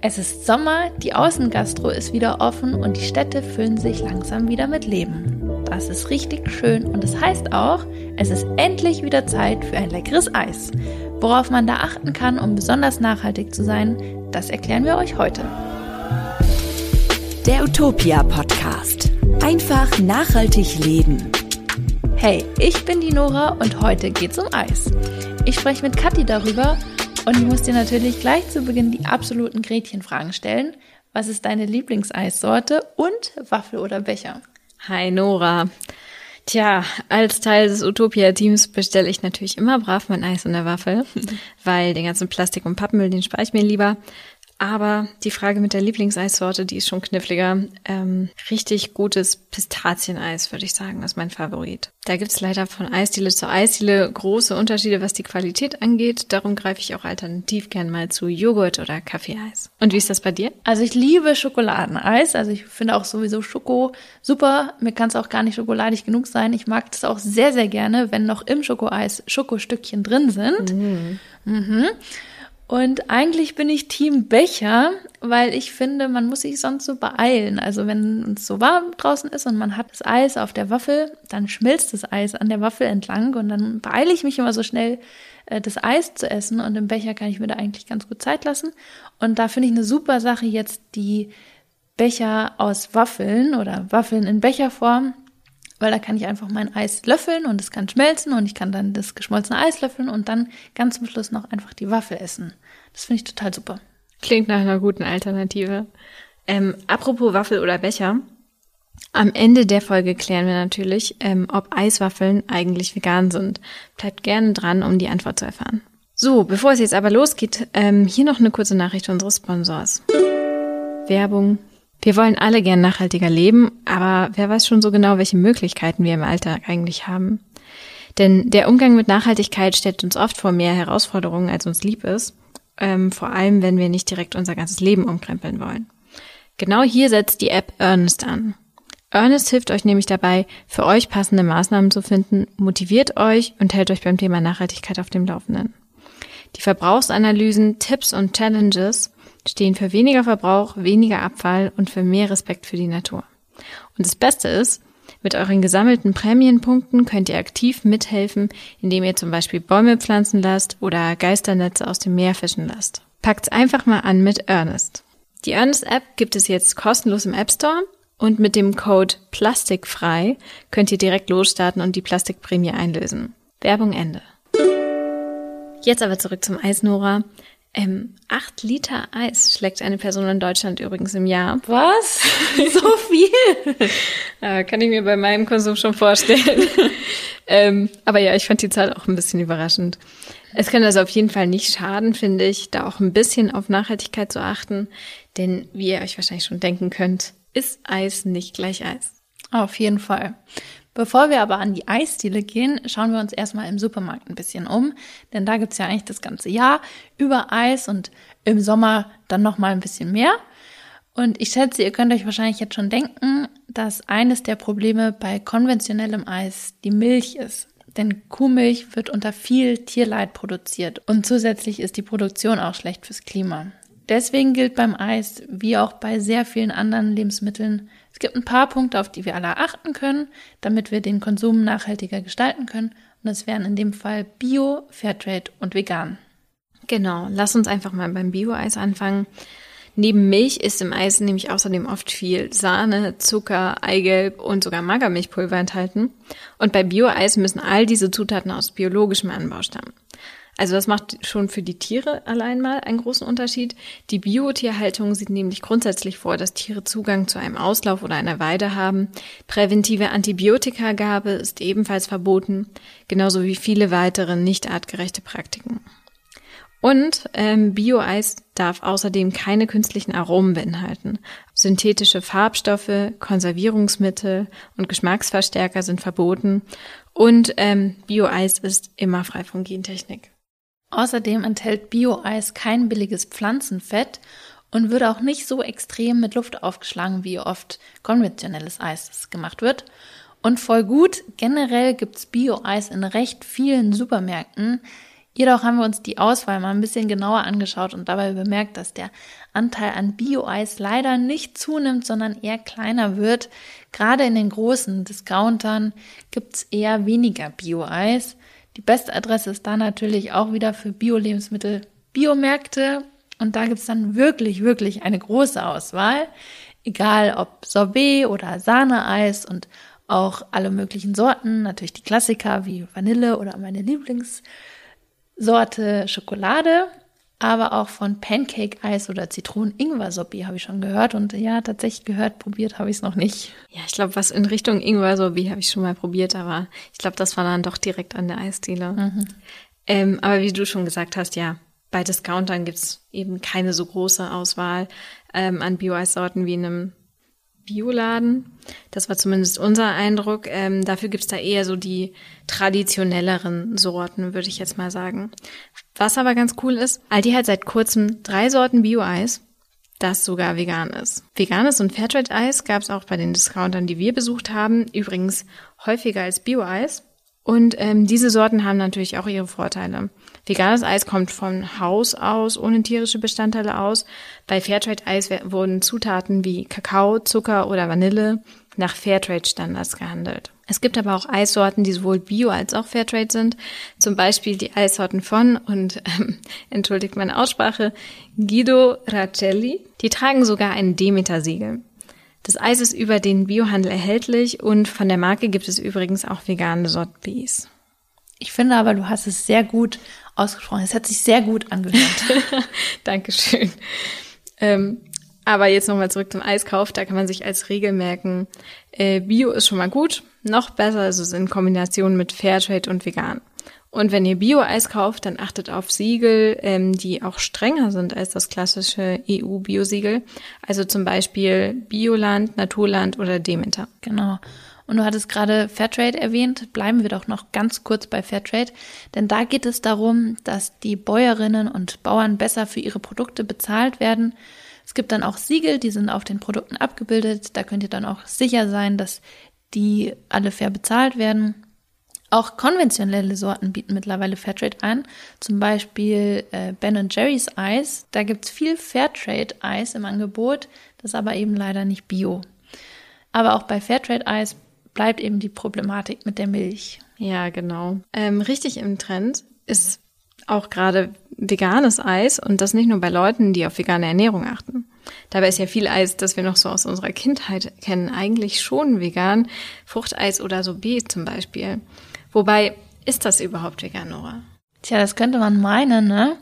Es ist Sommer, die Außengastro ist wieder offen und die Städte füllen sich langsam wieder mit Leben. Das ist richtig schön und es das heißt auch, es ist endlich wieder Zeit für ein leckeres Eis. Worauf man da achten kann, um besonders nachhaltig zu sein, das erklären wir euch heute. Der Utopia Podcast. Einfach nachhaltig leben. Hey, ich bin die Nora und heute geht's um Eis. Ich spreche mit Kathi darüber, und ich muss dir natürlich gleich zu Beginn die absoluten Gretchenfragen stellen. Was ist deine Lieblingseissorte und Waffel oder Becher? Hi Nora. Tja, als Teil des Utopia-Teams bestelle ich natürlich immer brav mein Eis in der Waffel, weil den ganzen Plastik und Pappmüll, den spare ich mir lieber. Aber die Frage mit der Lieblingseissorte, die ist schon kniffliger. Ähm, richtig gutes Pistazieneis, würde ich sagen, ist mein Favorit. Da gibt's leider von Eisdiele zu Eisdiele große Unterschiede, was die Qualität angeht. Darum greife ich auch alternativ gern mal zu Joghurt oder Kaffeeeis. Und wie ist das bei dir? Also ich liebe Schokoladeneis. Also ich finde auch sowieso Schoko super. Mir kann es auch gar nicht schokoladig genug sein. Ich mag das auch sehr, sehr gerne, wenn noch im Schokoeis Schokostückchen drin sind. Mhm. Mhm. Und eigentlich bin ich Team Becher, weil ich finde, man muss sich sonst so beeilen. Also wenn es so warm draußen ist und man hat das Eis auf der Waffel, dann schmilzt das Eis an der Waffel entlang und dann beeile ich mich immer so schnell, äh, das Eis zu essen. Und im Becher kann ich mir da eigentlich ganz gut Zeit lassen. Und da finde ich eine super Sache jetzt die Becher aus Waffeln oder Waffeln in Becherform weil da kann ich einfach mein Eis löffeln und es kann schmelzen und ich kann dann das geschmolzene Eis löffeln und dann ganz zum Schluss noch einfach die Waffel essen. Das finde ich total super. Klingt nach einer guten Alternative. Ähm, apropos Waffel oder Becher. Am Ende der Folge klären wir natürlich, ähm, ob Eiswaffeln eigentlich vegan sind. Bleibt gerne dran, um die Antwort zu erfahren. So, bevor es jetzt aber losgeht, ähm, hier noch eine kurze Nachricht unseres Sponsors. Werbung wir wollen alle gern nachhaltiger leben, aber wer weiß schon so genau, welche Möglichkeiten wir im Alltag eigentlich haben. Denn der Umgang mit Nachhaltigkeit stellt uns oft vor mehr Herausforderungen, als uns lieb ist, ähm, vor allem wenn wir nicht direkt unser ganzes Leben umkrempeln wollen. Genau hier setzt die App Earnest an. Earnest hilft euch nämlich dabei, für euch passende Maßnahmen zu finden, motiviert euch und hält euch beim Thema Nachhaltigkeit auf dem Laufenden. Die Verbrauchsanalysen, Tipps und Challenges stehen für weniger Verbrauch, weniger Abfall und für mehr Respekt für die Natur. Und das Beste ist, mit euren gesammelten Prämienpunkten könnt ihr aktiv mithelfen, indem ihr zum Beispiel Bäume pflanzen lasst oder Geisternetze aus dem Meer fischen lasst. Packt's einfach mal an mit Earnest. Die Earnest App gibt es jetzt kostenlos im App Store und mit dem Code Plastikfrei könnt ihr direkt losstarten und die Plastikprämie einlösen. Werbung Ende. Jetzt aber zurück zum Eis, Nora. Ähm, acht Liter Eis schlägt eine Person in Deutschland übrigens im Jahr. Was? So viel? ja, kann ich mir bei meinem Konsum schon vorstellen. ähm, aber ja, ich fand die Zahl auch ein bisschen überraschend. Es kann also auf jeden Fall nicht schaden, finde ich, da auch ein bisschen auf Nachhaltigkeit zu achten. Denn wie ihr euch wahrscheinlich schon denken könnt, ist Eis nicht gleich Eis. Auf jeden Fall. Bevor wir aber an die Eisdiele gehen, schauen wir uns erstmal im Supermarkt ein bisschen um, denn da gibt's ja eigentlich das ganze Jahr über Eis und im Sommer dann nochmal ein bisschen mehr. Und ich schätze, ihr könnt euch wahrscheinlich jetzt schon denken, dass eines der Probleme bei konventionellem Eis die Milch ist. Denn Kuhmilch wird unter viel Tierleid produziert und zusätzlich ist die Produktion auch schlecht fürs Klima. Deswegen gilt beim Eis, wie auch bei sehr vielen anderen Lebensmitteln, es gibt ein paar Punkte, auf die wir alle achten können, damit wir den Konsum nachhaltiger gestalten können. Und das wären in dem Fall Bio, Fairtrade und Vegan. Genau, lass uns einfach mal beim Bio-Eis anfangen. Neben Milch ist im Eis nämlich außerdem oft viel Sahne, Zucker, Eigelb und sogar Magermilchpulver enthalten. Und bei Bio-Eis müssen all diese Zutaten aus biologischem Anbau stammen. Also das macht schon für die Tiere allein mal einen großen Unterschied. Die Biotierhaltung sieht nämlich grundsätzlich vor, dass Tiere Zugang zu einem Auslauf oder einer Weide haben. Präventive Antibiotikagabe ist ebenfalls verboten, genauso wie viele weitere nicht artgerechte Praktiken. Und ähm, Bio-Eis darf außerdem keine künstlichen Aromen beinhalten. Synthetische Farbstoffe, Konservierungsmittel und Geschmacksverstärker sind verboten. Und ähm, Bio-Eis ist immer frei von Gentechnik. Außerdem enthält Bio-Eis kein billiges Pflanzenfett und wird auch nicht so extrem mit Luft aufgeschlagen, wie oft konventionelles Eis gemacht wird. Und voll gut, generell gibt's Bio-Eis in recht vielen Supermärkten. Jedoch haben wir uns die Auswahl mal ein bisschen genauer angeschaut und dabei bemerkt, dass der Anteil an Bio-Eis leider nicht zunimmt, sondern eher kleiner wird. Gerade in den großen Discountern gibt's eher weniger Bio-Eis. Die beste Adresse ist da natürlich auch wieder für Bio-Lebensmittel Biomärkte. Und da gibt's dann wirklich, wirklich eine große Auswahl. Egal ob Sorbet oder Sahneeis und auch alle möglichen Sorten, natürlich die Klassiker wie Vanille oder meine Lieblings- Sorte Schokolade, aber auch von Pancake-Eis oder Zitronen-Ingwer-Sorbet habe ich schon gehört. Und ja, tatsächlich gehört, probiert habe ich es noch nicht. Ja, ich glaube, was in Richtung Ingwer-Sorbet habe ich schon mal probiert, aber ich glaube, das war dann doch direkt an der Eisdiele. Mhm. Ähm, aber wie du schon gesagt hast, ja, bei Discountern gibt's eben keine so große Auswahl ähm, an Bio-Eissorten wie in einem Bioladen. Das war zumindest unser Eindruck. Ähm, dafür gibt's da eher so die traditionelleren Sorten, würde ich jetzt mal sagen. Was aber ganz cool ist, Aldi hat seit kurzem drei Sorten Bio-Eis, das sogar vegan ist. Veganes und Fairtrade-Eis gab's auch bei den Discountern, die wir besucht haben, übrigens häufiger als Bio-Eis. Und ähm, diese Sorten haben natürlich auch ihre Vorteile. Veganes Eis kommt von Haus aus ohne tierische Bestandteile aus. Bei Fairtrade-Eis wurden Zutaten wie Kakao, Zucker oder Vanille nach Fairtrade-Standards gehandelt. Es gibt aber auch Eissorten, die sowohl Bio als auch Fairtrade sind. Zum Beispiel die Eissorten von, und ähm, entschuldigt meine Aussprache, Guido Racelli. Die tragen sogar ein Demeter-Siegel. Das Eis ist über den Biohandel erhältlich und von der Marke gibt es übrigens auch vegane Sotbis. Ich finde aber, du hast es sehr gut ausgesprochen. Es hat sich sehr gut angehört. Dankeschön. Ähm, aber jetzt nochmal zurück zum Eiskauf. Da kann man sich als Regel merken, äh, Bio ist schon mal gut. Noch besser ist es in Kombination mit Fairtrade und vegan. Und wenn ihr Bio-Eis kauft, dann achtet auf Siegel, ähm, die auch strenger sind als das klassische EU-Bio-Siegel. Also zum Beispiel Bioland, Naturland oder Demeter. Genau. Und du hattest gerade Fairtrade erwähnt. Bleiben wir doch noch ganz kurz bei Fairtrade. Denn da geht es darum, dass die Bäuerinnen und Bauern besser für ihre Produkte bezahlt werden. Es gibt dann auch Siegel, die sind auf den Produkten abgebildet. Da könnt ihr dann auch sicher sein, dass die alle fair bezahlt werden. Auch konventionelle Sorten bieten mittlerweile Fairtrade an, zum Beispiel äh, Ben Jerry's Eis. Da gibt's viel Fairtrade-Eis im Angebot, das aber eben leider nicht bio. Aber auch bei Fairtrade-Eis bleibt eben die Problematik mit der Milch. Ja, genau. Ähm, richtig im Trend ist auch gerade veganes Eis und das nicht nur bei Leuten, die auf vegane Ernährung achten. Dabei ist ja viel Eis, das wir noch so aus unserer Kindheit kennen, eigentlich schon vegan. Fruchteis oder Sorbet zum Beispiel. Wobei, ist das überhaupt vegan, Nora? Tja, das könnte man meinen, ne?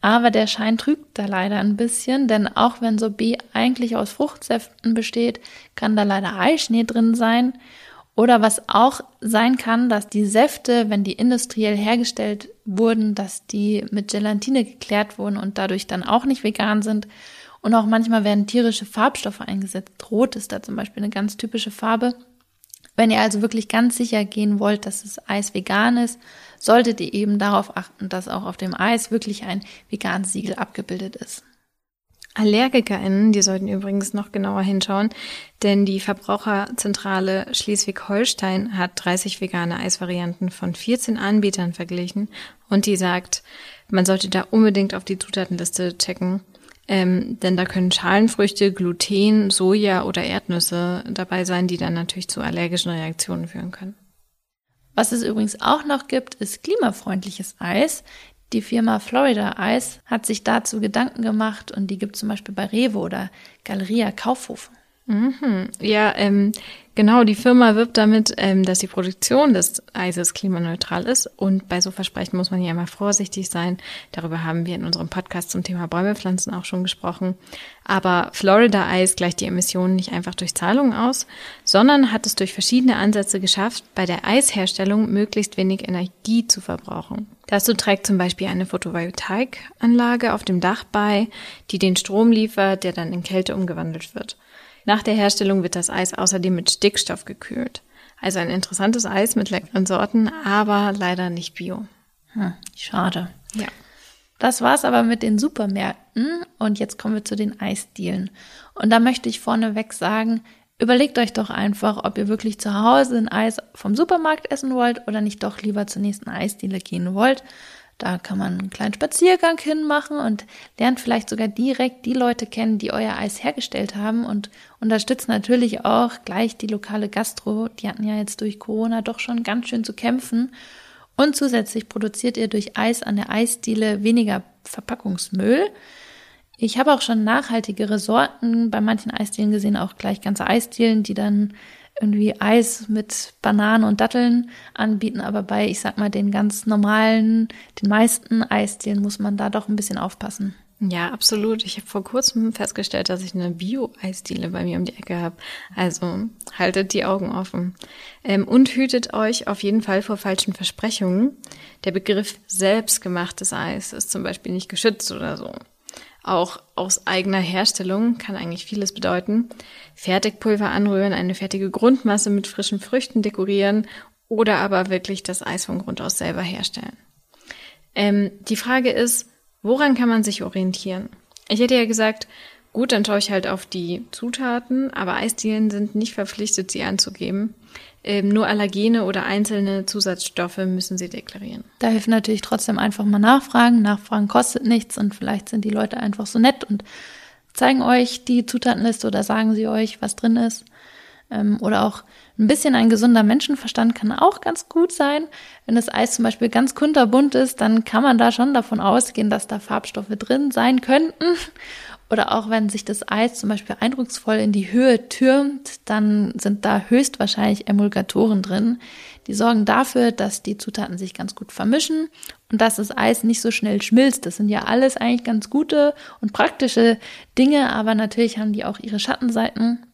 Aber der Schein trügt da leider ein bisschen, denn auch wenn Sorbet eigentlich aus Fruchtsäften besteht, kann da leider Eischnee drin sein. Oder was auch sein kann, dass die Säfte, wenn die industriell hergestellt wurden, dass die mit Gelatine geklärt wurden und dadurch dann auch nicht vegan sind. Und auch manchmal werden tierische Farbstoffe eingesetzt. Rot ist da zum Beispiel eine ganz typische Farbe. Wenn ihr also wirklich ganz sicher gehen wollt, dass das Eis vegan ist, solltet ihr eben darauf achten, dass auch auf dem Eis wirklich ein veganes Siegel abgebildet ist. AllergikerInnen, die sollten übrigens noch genauer hinschauen, denn die Verbraucherzentrale Schleswig-Holstein hat 30 vegane Eisvarianten von 14 Anbietern verglichen und die sagt, man sollte da unbedingt auf die Zutatenliste checken, ähm, denn da können Schalenfrüchte, Gluten, Soja oder Erdnüsse dabei sein, die dann natürlich zu allergischen Reaktionen führen können. Was es übrigens auch noch gibt, ist klimafreundliches Eis. Die Firma Florida Eis hat sich dazu Gedanken gemacht und die gibt zum Beispiel bei Rewe oder Galeria Kaufhof. Mhm. Ja, ähm, genau, die Firma wirbt damit, ähm, dass die Produktion des Eises klimaneutral ist. Und bei so Versprechen muss man ja immer vorsichtig sein. Darüber haben wir in unserem Podcast zum Thema Bäume pflanzen auch schon gesprochen. Aber Florida Eis gleicht die Emissionen nicht einfach durch Zahlungen aus, sondern hat es durch verschiedene Ansätze geschafft, bei der Eisherstellung möglichst wenig Energie zu verbrauchen. Dazu trägt zum Beispiel eine Photovoltaikanlage auf dem Dach bei, die den Strom liefert, der dann in Kälte umgewandelt wird. Nach der Herstellung wird das Eis außerdem mit Stickstoff gekühlt. Also ein interessantes Eis mit leckeren Sorten, aber leider nicht bio. Hm, schade. Ja. Das war's aber mit den Supermärkten und jetzt kommen wir zu den Eisdielen. Und da möchte ich vorneweg sagen, überlegt euch doch einfach, ob ihr wirklich zu Hause ein Eis vom Supermarkt essen wollt oder nicht doch lieber zur nächsten Eisdiele gehen wollt. Da kann man einen kleinen Spaziergang hinmachen und lernt vielleicht sogar direkt die Leute kennen, die euer Eis hergestellt haben und unterstützt natürlich auch gleich die lokale Gastro. Die hatten ja jetzt durch Corona doch schon ganz schön zu kämpfen. Und zusätzlich produziert ihr durch Eis an der Eisdiele weniger Verpackungsmüll. Ich habe auch schon nachhaltigere Sorten bei manchen Eisdielen gesehen, auch gleich ganze Eisdielen, die dann irgendwie Eis mit Bananen und Datteln anbieten, aber bei, ich sag mal, den ganz normalen, den meisten Eisdielen muss man da doch ein bisschen aufpassen. Ja, absolut. Ich habe vor kurzem festgestellt, dass ich eine Bio-Eisdiele bei mir um die Ecke habe. Also haltet die Augen offen. Ähm, und hütet euch auf jeden Fall vor falschen Versprechungen. Der Begriff selbstgemachtes Eis ist zum Beispiel nicht geschützt oder so. Auch aus eigener Herstellung kann eigentlich vieles bedeuten. Fertigpulver anrühren, eine fertige Grundmasse mit frischen Früchten dekorieren oder aber wirklich das Eis von Grund aus selber herstellen. Ähm, die Frage ist, woran kann man sich orientieren? Ich hätte ja gesagt, gut, dann schaue ich halt auf die Zutaten, aber Eisdielen sind nicht verpflichtet, sie anzugeben. Ähm, nur Allergene oder einzelne Zusatzstoffe müssen sie deklarieren. Da hilft natürlich trotzdem einfach mal nachfragen. Nachfragen kostet nichts und vielleicht sind die Leute einfach so nett und zeigen euch die Zutatenliste oder sagen sie euch, was drin ist. Ähm, oder auch ein bisschen ein gesunder Menschenverstand kann auch ganz gut sein. Wenn das Eis zum Beispiel ganz kunterbunt ist, dann kann man da schon davon ausgehen, dass da Farbstoffe drin sein könnten. Oder auch wenn sich das Eis zum Beispiel eindrucksvoll in die Höhe türmt, dann sind da höchstwahrscheinlich Emulgatoren drin. Die sorgen dafür, dass die Zutaten sich ganz gut vermischen und dass das Eis nicht so schnell schmilzt. Das sind ja alles eigentlich ganz gute und praktische Dinge, aber natürlich haben die auch ihre Schattenseiten.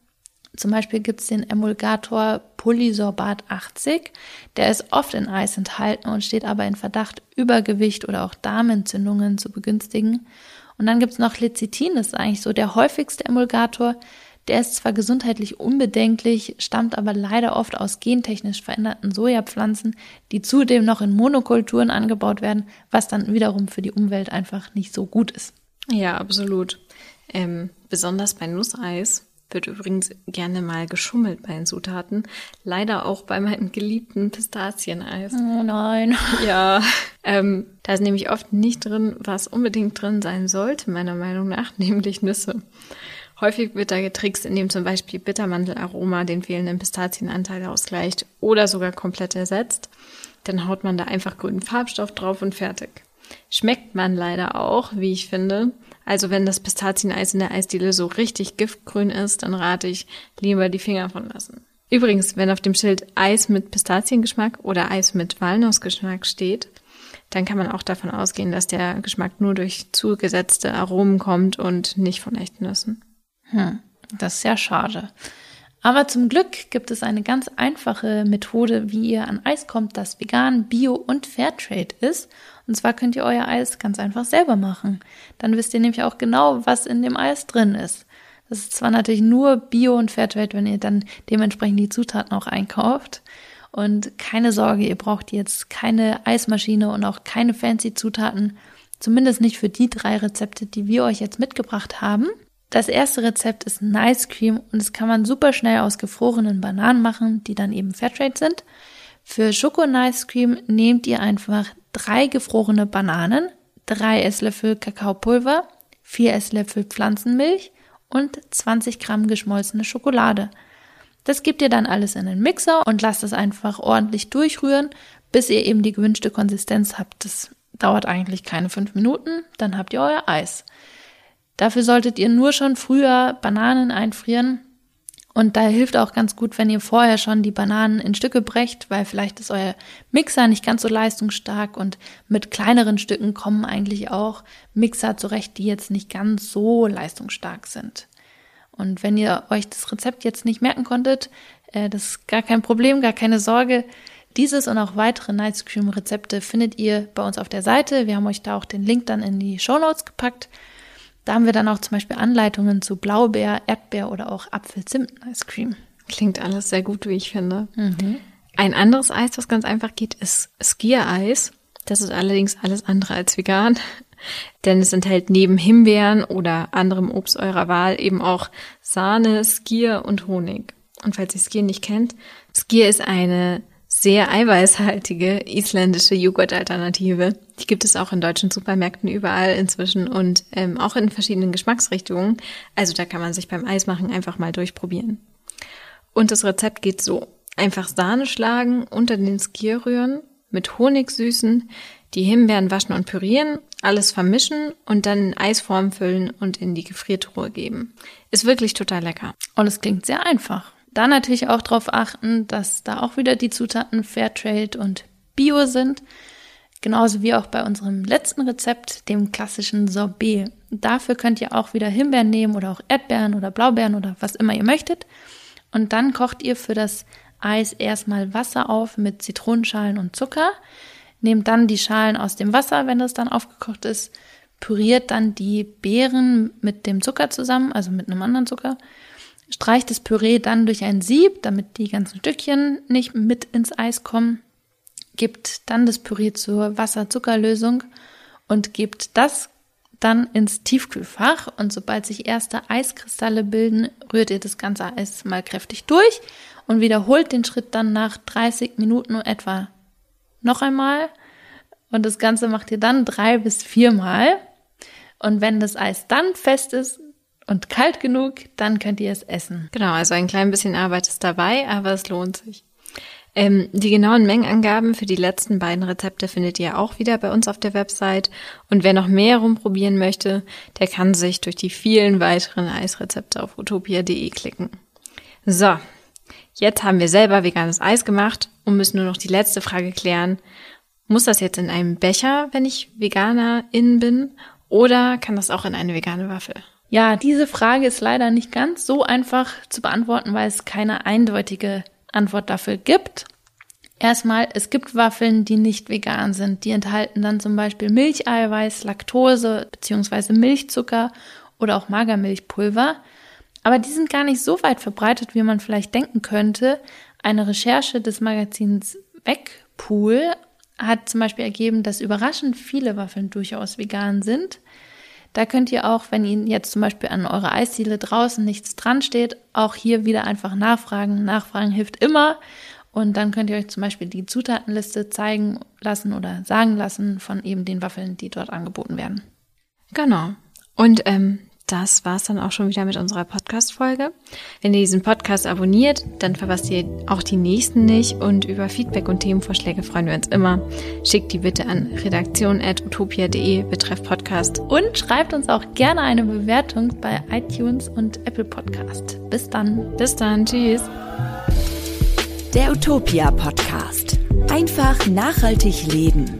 Zum Beispiel gibt es den Emulgator Polysorbat 80. Der ist oft in Eis enthalten und steht aber in Verdacht, Übergewicht oder auch Darmentzündungen zu begünstigen. Und dann gibt's noch Lecithin, das ist eigentlich so der häufigste Emulgator. Der ist zwar gesundheitlich unbedenklich, stammt aber leider oft aus gentechnisch veränderten Sojapflanzen, die zudem noch in Monokulturen angebaut werden, was dann wiederum für die Umwelt einfach nicht so gut ist. Ja, absolut. Ähm, besonders bei Nusseis wird übrigens gerne mal geschummelt bei den Zutaten. Leider auch bei meinem geliebten Pistazieneis. Oh nein. Ja, ähm, da ist nämlich oft nicht drin, was unbedingt drin sein sollte, meiner Meinung nach, nämlich Nüsse. Häufig wird da getrickst, indem zum Beispiel Bittermandelaroma den fehlenden Pistazienanteil ausgleicht oder sogar komplett ersetzt. Dann haut man da einfach grünen Farbstoff drauf und fertig. Schmeckt man leider auch, wie ich finde. Also wenn das Pistazieneis in der Eisdiele so richtig giftgrün ist, dann rate ich lieber die Finger von lassen. Übrigens, wenn auf dem Schild Eis mit Pistaziengeschmack oder Eis mit Walnussgeschmack steht, dann kann man auch davon ausgehen, dass der Geschmack nur durch zugesetzte Aromen kommt und nicht von echten Nüssen. Hm, das ist ja schade. Aber zum Glück gibt es eine ganz einfache Methode, wie ihr an Eis kommt, das vegan, bio und Fairtrade ist. Und zwar könnt ihr euer Eis ganz einfach selber machen. Dann wisst ihr nämlich auch genau, was in dem Eis drin ist. Das ist zwar natürlich nur bio und Fairtrade, wenn ihr dann dementsprechend die Zutaten auch einkauft. Und keine Sorge, ihr braucht jetzt keine Eismaschine und auch keine fancy Zutaten. Zumindest nicht für die drei Rezepte, die wir euch jetzt mitgebracht haben. Das erste Rezept ist ein Ice Cream und das kann man super schnell aus gefrorenen Bananen machen, die dann eben Fairtrade sind. Für Schoko Ice Cream nehmt ihr einfach drei gefrorene Bananen, drei Esslöffel Kakaopulver, vier Esslöffel Pflanzenmilch und 20 Gramm geschmolzene Schokolade. Das gebt ihr dann alles in den Mixer und lasst es einfach ordentlich durchrühren, bis ihr eben die gewünschte Konsistenz habt. Das dauert eigentlich keine fünf Minuten, dann habt ihr euer Eis. Dafür solltet ihr nur schon früher Bananen einfrieren. Und da hilft auch ganz gut, wenn ihr vorher schon die Bananen in Stücke brecht, weil vielleicht ist euer Mixer nicht ganz so leistungsstark und mit kleineren Stücken kommen eigentlich auch Mixer zurecht, die jetzt nicht ganz so leistungsstark sind. Und wenn ihr euch das Rezept jetzt nicht merken konntet, äh, das ist gar kein Problem, gar keine Sorge. Dieses und auch weitere Nice Cream Rezepte findet ihr bei uns auf der Seite. Wir haben euch da auch den Link dann in die Show Notes gepackt. Da haben wir dann auch zum Beispiel Anleitungen zu Blaubeer, Erdbeer oder auch Apfel-Zimt-Ice Cream. Klingt alles sehr gut, wie ich finde. Mhm. Ein anderes Eis, was ganz einfach geht, ist Skier-Eis. Das ist allerdings alles andere als vegan, denn es enthält neben Himbeeren oder anderem Obst eurer Wahl eben auch Sahne, Skier und Honig. Und falls ihr Skier nicht kennt, Skier ist eine sehr eiweißhaltige isländische Joghurt-Alternative. Die gibt es auch in deutschen Supermärkten überall inzwischen und ähm, auch in verschiedenen Geschmacksrichtungen. Also da kann man sich beim Eismachen einfach mal durchprobieren. Und das Rezept geht so. Einfach Sahne schlagen, unter den Skier rühren, mit Honig süßen, die Himbeeren waschen und pürieren, alles vermischen und dann in Eisform füllen und in die Gefriertruhe geben. Ist wirklich total lecker. Und es klingt sehr einfach. Dann natürlich auch darauf achten, dass da auch wieder die Zutaten Fairtrade und Bio sind. Genauso wie auch bei unserem letzten Rezept, dem klassischen Sorbet. Dafür könnt ihr auch wieder Himbeeren nehmen oder auch Erdbeeren oder Blaubeeren oder was immer ihr möchtet. Und dann kocht ihr für das Eis erstmal Wasser auf mit Zitronenschalen und Zucker. Nehmt dann die Schalen aus dem Wasser, wenn das dann aufgekocht ist. Püriert dann die Beeren mit dem Zucker zusammen, also mit einem anderen Zucker Streicht das Püree dann durch ein Sieb, damit die ganzen Stückchen nicht mit ins Eis kommen. Gebt dann das Püree zur Wasser-Zuckerlösung und gebt das dann ins Tiefkühlfach und sobald sich erste Eiskristalle bilden, rührt ihr das ganze Eis mal kräftig durch und wiederholt den Schritt dann nach 30 Minuten etwa noch einmal und das Ganze macht ihr dann drei bis viermal und wenn das Eis dann fest ist, und kalt genug, dann könnt ihr es essen. Genau, also ein klein bisschen Arbeit ist dabei, aber es lohnt sich. Ähm, die genauen Mengenangaben für die letzten beiden Rezepte findet ihr auch wieder bei uns auf der Website. Und wer noch mehr rumprobieren möchte, der kann sich durch die vielen weiteren Eisrezepte auf utopia.de klicken. So, jetzt haben wir selber veganes Eis gemacht und müssen nur noch die letzte Frage klären. Muss das jetzt in einem Becher, wenn ich Veganerin bin? Oder kann das auch in eine vegane Waffel? Ja, diese Frage ist leider nicht ganz so einfach zu beantworten, weil es keine eindeutige Antwort dafür gibt. Erstmal, es gibt Waffeln, die nicht vegan sind. Die enthalten dann zum Beispiel Milcheiweiß, Laktose bzw. Milchzucker oder auch Magermilchpulver. Aber die sind gar nicht so weit verbreitet, wie man vielleicht denken könnte. Eine Recherche des Magazins Backpool hat zum Beispiel ergeben, dass überraschend viele Waffeln durchaus vegan sind. Da könnt ihr auch, wenn Ihnen jetzt zum Beispiel an eurer Eisdiele draußen nichts dran steht, auch hier wieder einfach nachfragen. Nachfragen hilft immer. Und dann könnt ihr euch zum Beispiel die Zutatenliste zeigen lassen oder sagen lassen von eben den Waffeln, die dort angeboten werden. Genau. Und ähm, das war's dann auch schon wieder mit unserer Podcast-Folge. Wenn ihr diesen Podcast abonniert, dann verpasst ihr auch die nächsten nicht und über Feedback und Themenvorschläge freuen wir uns immer. Schickt die bitte an redaktion.utopia.de betreff Podcast. Und schreibt uns auch gerne eine Bewertung bei iTunes und Apple Podcast. Bis dann. Bis dann. Tschüss. Der Utopia Podcast. Einfach nachhaltig leben.